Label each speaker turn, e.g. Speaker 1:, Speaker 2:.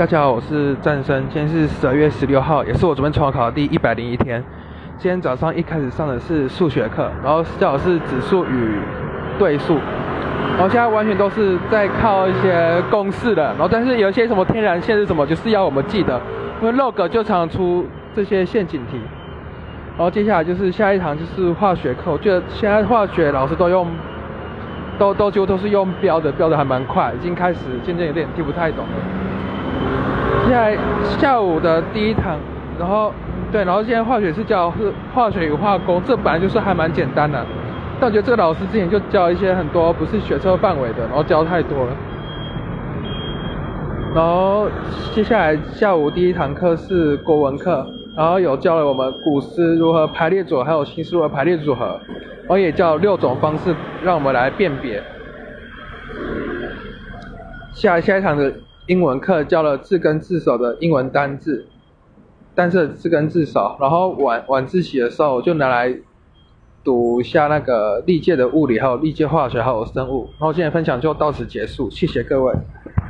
Speaker 1: 大家好，我是战生。今天是十二月十六号，也是我准备重考的第一百零一天。今天早上一开始上的是数学课，然后教的是指数与对数，然后现在完全都是在靠一些公式的，然后但是有一些什么天然线是什么，就是要我们记得，因为 log 就常出这些陷阱题。然后接下来就是下一堂就是化学课，我觉得现在化学老师都用，都都几乎都是用标的，标的还蛮快，已经开始渐渐有点听不太懂了。现在下午的第一堂，然后对，然后现在化学是教是化学与化工，这本来就是还蛮简单的，但我觉得这个老师之前就教一些很多不是学测范围的，然后教太多了。然后接下来下午第一堂课是国文课，然后有教了我们古诗如何排列组合，还有新诗如何排列组合，然后也教六种方式让我们来辨别。下下一堂的。英文课教了字根字首的英文单字，单字字根字首，然后晚晚自习的时候我就拿来读一下那个历届的物理，还有历届化学，还有生物。然后今天分享就到此结束，谢谢各位。